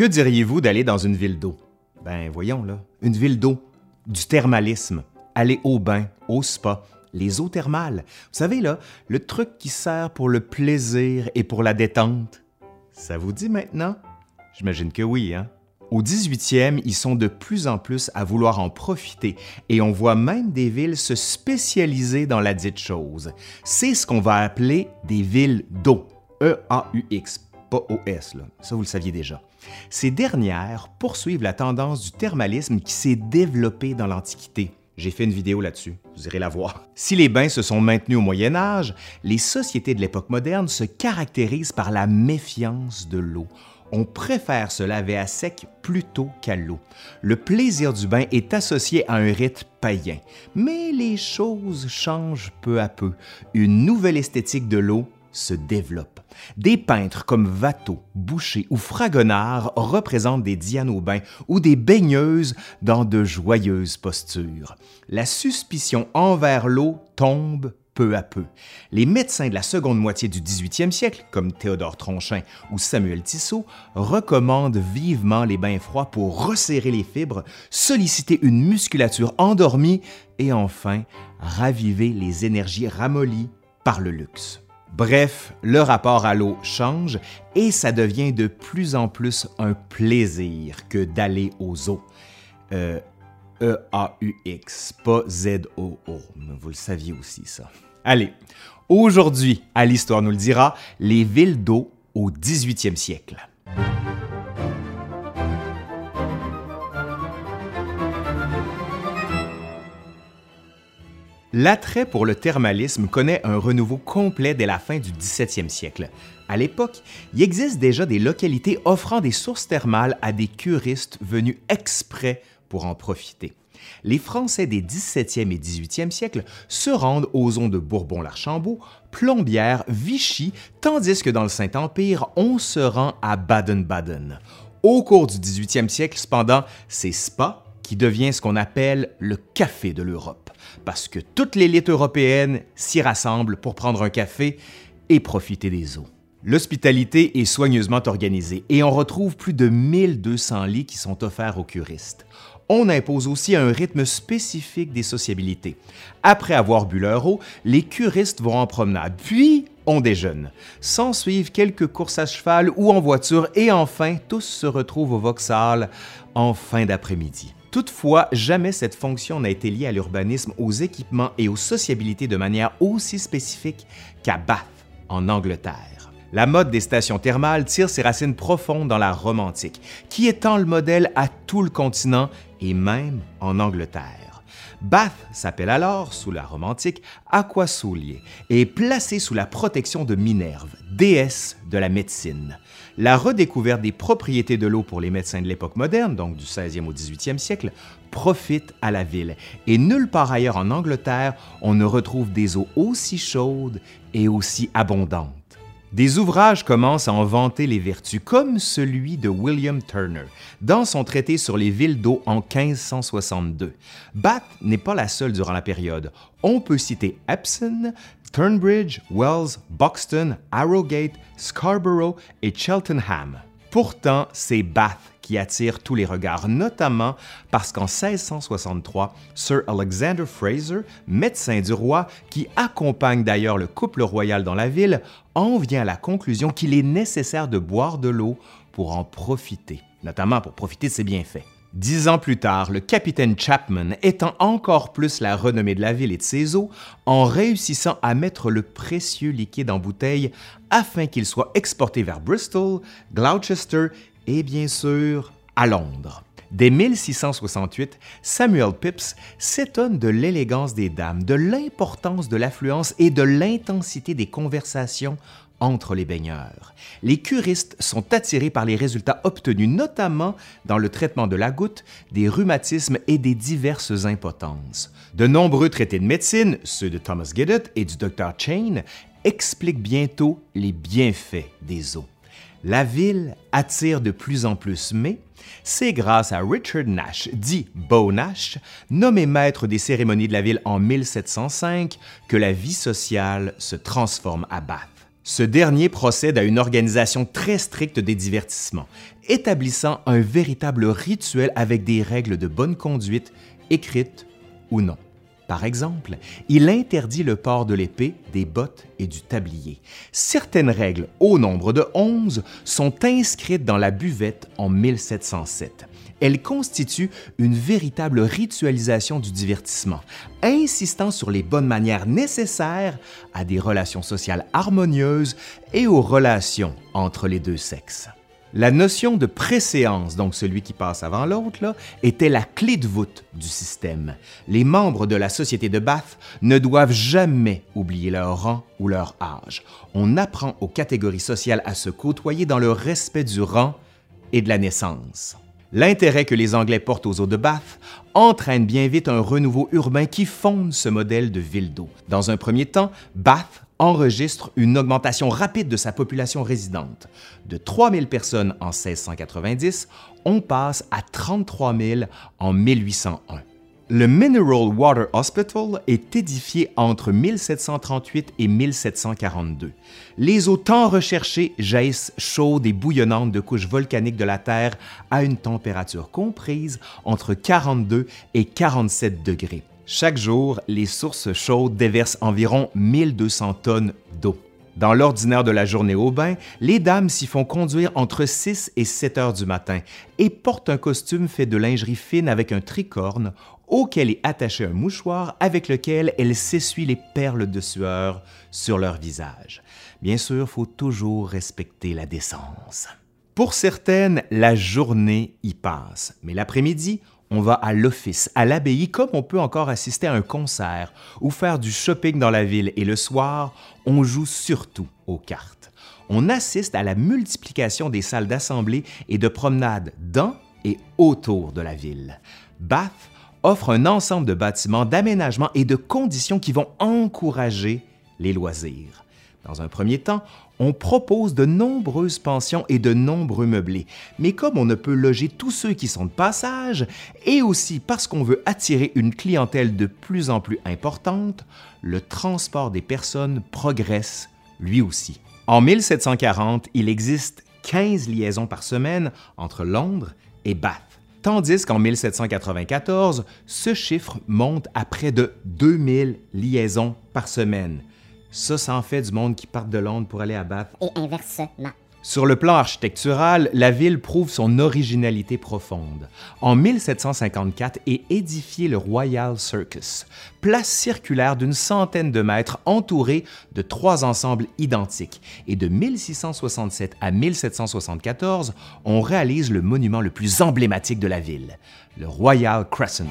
Que diriez-vous d'aller dans une ville d'eau? Ben voyons là, une ville d'eau, du thermalisme, aller au bain, au spa, les eaux thermales. Vous savez là, le truc qui sert pour le plaisir et pour la détente. Ça vous dit maintenant? J'imagine que oui, hein? Au 18e, ils sont de plus en plus à vouloir en profiter et on voit même des villes se spécialiser dans la dite chose. C'est ce qu'on va appeler des villes d'eau. E-A-U-X, pas O-S, là. Ça, vous le saviez déjà. Ces dernières poursuivent la tendance du thermalisme qui s'est développé dans l'Antiquité. J'ai fait une vidéo là-dessus, vous irez la voir. Si les bains se sont maintenus au Moyen Âge, les sociétés de l'époque moderne se caractérisent par la méfiance de l'eau on préfère se laver à sec plutôt qu'à l'eau. Le plaisir du bain est associé à un rite païen, mais les choses changent peu à peu. Une nouvelle esthétique de l'eau se développe. Des peintres comme Watteau, Boucher ou Fragonard représentent des bain ou des baigneuses dans de joyeuses postures. La suspicion envers l'eau tombe peu à peu. Les médecins de la seconde moitié du 18e siècle, comme Théodore Tronchin ou Samuel Tissot, recommandent vivement les bains froids pour resserrer les fibres, solliciter une musculature endormie et enfin raviver les énergies ramollies par le luxe. Bref, le rapport à l'eau change et ça devient de plus en plus un plaisir que d'aller aux eaux. Euh, E-A-U-X, pas Z-O-O. Vous le saviez aussi, ça. Allez, aujourd'hui, à l'Histoire nous le dira, les villes d'eau au 18e siècle. L'attrait pour le thermalisme connaît un renouveau complet dès la fin du 17e siècle. À l'époque, il existe déjà des localités offrant des sources thermales à des curistes venus exprès pour en profiter les Français des 17e et 18e siècles se rendent aux zones de Bourbon-l'Archambault, Plombières, Vichy, tandis que dans le Saint-Empire, on se rend à Baden-Baden. Au cours du 18e siècle, cependant, c'est Spa qui devient ce qu'on appelle le café de l'Europe, parce que toute l'élite européenne s'y rassemble pour prendre un café et profiter des eaux. L'hospitalité est soigneusement organisée et on retrouve plus de 1200 lits qui sont offerts aux curistes on impose aussi un rythme spécifique des sociabilités. Après avoir bu leur eau, les curistes vont en promenade, puis on déjeune. S'en suivent quelques courses à cheval ou en voiture et enfin tous se retrouvent au Vauxhall en fin d'après-midi. Toutefois, jamais cette fonction n'a été liée à l'urbanisme, aux équipements et aux sociabilités de manière aussi spécifique qu'à Bath, en Angleterre. La mode des stations thermales tire ses racines profondes dans la Rome antique, qui étend le modèle à tout le continent et même en Angleterre. Bath s'appelle alors, sous la Rome antique, Aquasulie et est placé sous la protection de Minerve, déesse de la médecine. La redécouverte des propriétés de l'eau pour les médecins de l'époque moderne, donc du 16e au 18e siècle, profite à la ville. Et nulle part ailleurs en Angleterre, on ne retrouve des eaux aussi chaudes et aussi abondantes. Des ouvrages commencent à en vanter les vertus, comme celui de William Turner, dans son traité sur les villes d'eau en 1562. Bath n'est pas la seule durant la période. On peut citer Epsom, Turnbridge, Wells, Buxton, Arrowgate, Scarborough et Cheltenham. Pourtant, c'est Bath qui attire tous les regards, notamment parce qu'en 1663, Sir Alexander Fraser, médecin du roi, qui accompagne d'ailleurs le couple royal dans la ville, en vient à la conclusion qu'il est nécessaire de boire de l'eau pour en profiter, notamment pour profiter de ses bienfaits. Dix ans plus tard, le capitaine Chapman étend encore plus la renommée de la ville et de ses eaux en réussissant à mettre le précieux liquide en bouteille afin qu'il soit exporté vers Bristol, Gloucester et bien sûr à Londres. Dès 1668, Samuel Pepys s'étonne de l'élégance des dames, de l'importance de l'affluence et de l'intensité des conversations entre les baigneurs. Les curistes sont attirés par les résultats obtenus, notamment dans le traitement de la goutte, des rhumatismes et des diverses impotences. De nombreux traités de médecine, ceux de Thomas Giddett et du Dr. Chain, expliquent bientôt les bienfaits des eaux. La ville attire de plus en plus, mais c'est grâce à Richard Nash, dit Beau Nash, nommé maître des cérémonies de la ville en 1705, que la vie sociale se transforme à Bath. Ce dernier procède à une organisation très stricte des divertissements, établissant un véritable rituel avec des règles de bonne conduite, écrites ou non. Par exemple, il interdit le port de l'épée, des bottes et du tablier. Certaines règles, au nombre de 11, sont inscrites dans la buvette en 1707. Elles constituent une véritable ritualisation du divertissement, insistant sur les bonnes manières nécessaires à des relations sociales harmonieuses et aux relations entre les deux sexes. La notion de préséance, donc celui qui passe avant l'autre, était la clé de voûte du système. Les membres de la société de Bath ne doivent jamais oublier leur rang ou leur âge. On apprend aux catégories sociales à se côtoyer dans le respect du rang et de la naissance. L'intérêt que les Anglais portent aux eaux de Bath entraîne bien vite un renouveau urbain qui fonde ce modèle de ville d'eau. Dans un premier temps, Bath enregistre une augmentation rapide de sa population résidente. De 3 000 personnes en 1690, on passe à 33 000 en 1801. Le Mineral Water Hospital est édifié entre 1738 et 1742. Les eaux tant recherchées jaillissent chaudes et bouillonnantes de couches volcaniques de la Terre à une température comprise entre 42 et 47 degrés. Chaque jour, les sources chaudes déversent environ 1200 tonnes d'eau. Dans l'ordinaire de la journée au bain, les dames s'y font conduire entre 6 et 7 heures du matin et portent un costume fait de lingerie fine avec un tricorne auquel est attaché un mouchoir avec lequel elles s'essuient les perles de sueur sur leur visage. Bien sûr, faut toujours respecter la décence. Pour certaines, la journée y passe, mais l'après-midi, on va à l'office, à l'abbaye, comme on peut encore assister à un concert ou faire du shopping dans la ville, et le soir, on joue surtout aux cartes. On assiste à la multiplication des salles d'assemblée et de promenade dans et autour de la ville. Bath offre un ensemble de bâtiments, d'aménagements et de conditions qui vont encourager les loisirs. Dans un premier temps, on propose de nombreuses pensions et de nombreux meublés, mais comme on ne peut loger tous ceux qui sont de passage, et aussi parce qu'on veut attirer une clientèle de plus en plus importante, le transport des personnes progresse lui aussi. En 1740, il existe 15 liaisons par semaine entre Londres et Bath, tandis qu'en 1794, ce chiffre monte à près de 2000 liaisons par semaine. Ça, ça en fait du monde qui part de Londres pour aller à Bath. Et inversement. Sur le plan architectural, la ville prouve son originalité profonde. En 1754 est édifié le Royal Circus, place circulaire d'une centaine de mètres entourée de trois ensembles identiques. Et de 1667 à 1774, on réalise le monument le plus emblématique de la ville, le Royal Crescent.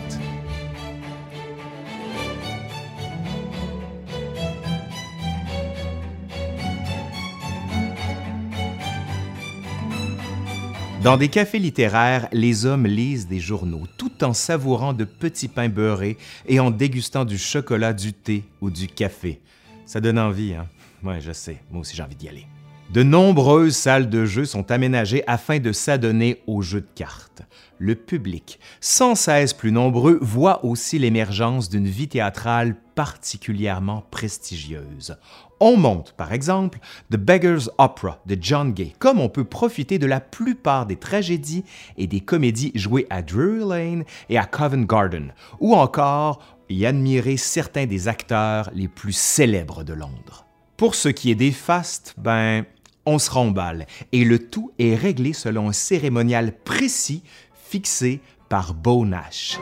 Dans des cafés littéraires, les hommes lisent des journaux tout en savourant de petits pains beurrés et en dégustant du chocolat, du thé ou du café. Ça donne envie, hein? Ouais, je sais, moi aussi j'ai envie d'y aller. De nombreuses salles de jeux sont aménagées afin de s'adonner aux jeux de cartes. Le public, sans cesse plus nombreux, voit aussi l'émergence d'une vie théâtrale particulièrement prestigieuse. On monte, par exemple, The Beggar's Opera de John Gay, comme on peut profiter de la plupart des tragédies et des comédies jouées à Drury Lane et à Covent Garden, ou encore y admirer certains des acteurs les plus célèbres de Londres. Pour ce qui est des fastes, ben, on se remballe, et le tout est réglé selon un cérémonial précis fixé par Beau Nash.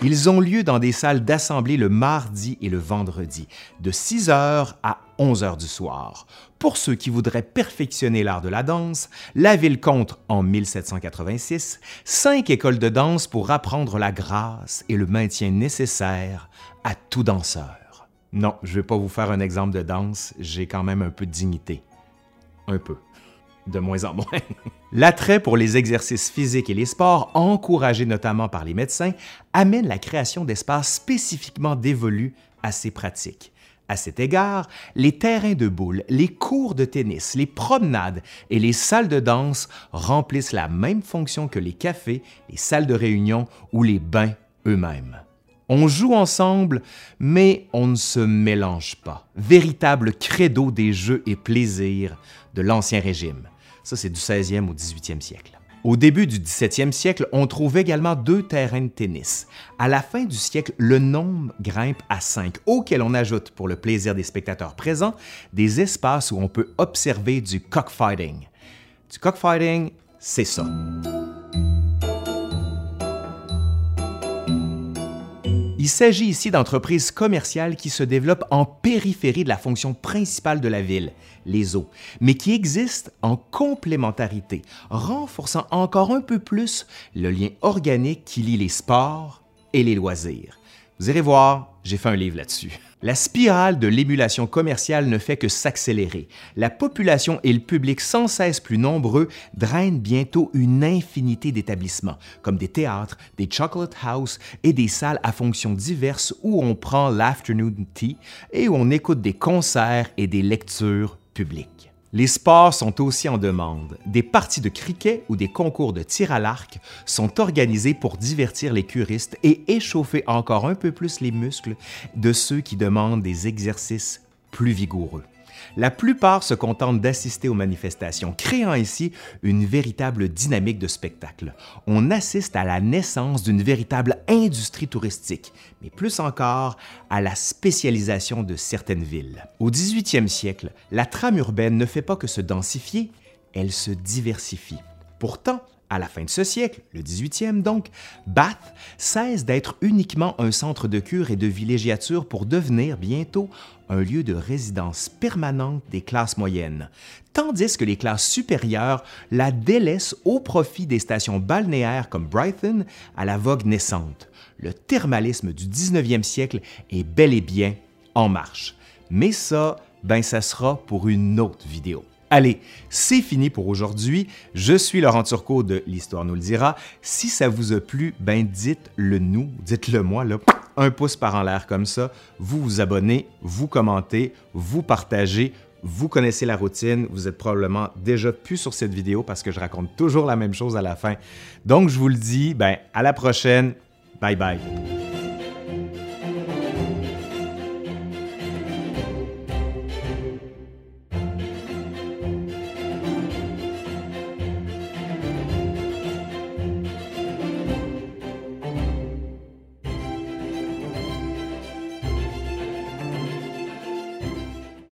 Ils ont lieu dans des salles d'assemblée le mardi et le vendredi, de 6 h à 11 h du soir. Pour ceux qui voudraient perfectionner l'art de la danse, la ville compte, en 1786, cinq écoles de danse pour apprendre la grâce et le maintien nécessaire à tout danseur. Non, je ne vais pas vous faire un exemple de danse, j'ai quand même un peu de dignité. Un peu de moins en moins. L'attrait pour les exercices physiques et les sports, encouragé notamment par les médecins, amène la création d'espaces spécifiquement dévolus à ces pratiques. À cet égard, les terrains de boules, les cours de tennis, les promenades et les salles de danse remplissent la même fonction que les cafés, les salles de réunion ou les bains eux-mêmes. On joue ensemble, mais on ne se mélange pas. Véritable credo des jeux et plaisirs de l'Ancien Régime. Ça, c'est du 16e au 18e siècle. Au début du 17e siècle, on trouve également deux terrains de tennis. À la fin du siècle, le nombre grimpe à cinq, auquel on ajoute, pour le plaisir des spectateurs présents, des espaces où on peut observer du cockfighting. Du cockfighting, c'est ça. Il s'agit ici d'entreprises commerciales qui se développent en périphérie de la fonction principale de la ville, les eaux, mais qui existent en complémentarité, renforçant encore un peu plus le lien organique qui lie les sports et les loisirs. Vous irez voir, j'ai fait un livre là-dessus. La spirale de l'émulation commerciale ne fait que s'accélérer. La population et le public sans cesse plus nombreux drainent bientôt une infinité d'établissements, comme des théâtres, des chocolate house et des salles à fonctions diverses où on prend l'afternoon tea et où on écoute des concerts et des lectures publiques. Les sports sont aussi en demande. Des parties de cricket ou des concours de tir à l'arc sont organisés pour divertir les curistes et échauffer encore un peu plus les muscles de ceux qui demandent des exercices plus vigoureux. La plupart se contentent d'assister aux manifestations, créant ainsi une véritable dynamique de spectacle. On assiste à la naissance d'une véritable industrie touristique, mais plus encore à la spécialisation de certaines villes. Au 18e siècle, la trame urbaine ne fait pas que se densifier, elle se diversifie. Pourtant, à la fin de ce siècle, le 18e donc, Bath cesse d'être uniquement un centre de cure et de villégiature pour devenir bientôt un lieu de résidence permanente des classes moyennes, tandis que les classes supérieures la délaissent au profit des stations balnéaires comme Brighton à la vogue naissante. Le thermalisme du 19e siècle est bel et bien en marche. Mais ça, ben ça sera pour une autre vidéo. Allez, c'est fini pour aujourd'hui. Je suis Laurent Turcot de L'Histoire nous le dira. Si ça vous a plu, ben dites-le nous, dites-le moi, un pouce par en l'air comme ça. Vous vous abonnez, vous commentez, vous partagez. Vous connaissez la routine, vous êtes probablement déjà plus sur cette vidéo parce que je raconte toujours la même chose à la fin. Donc je vous le dis, ben à la prochaine. Bye bye.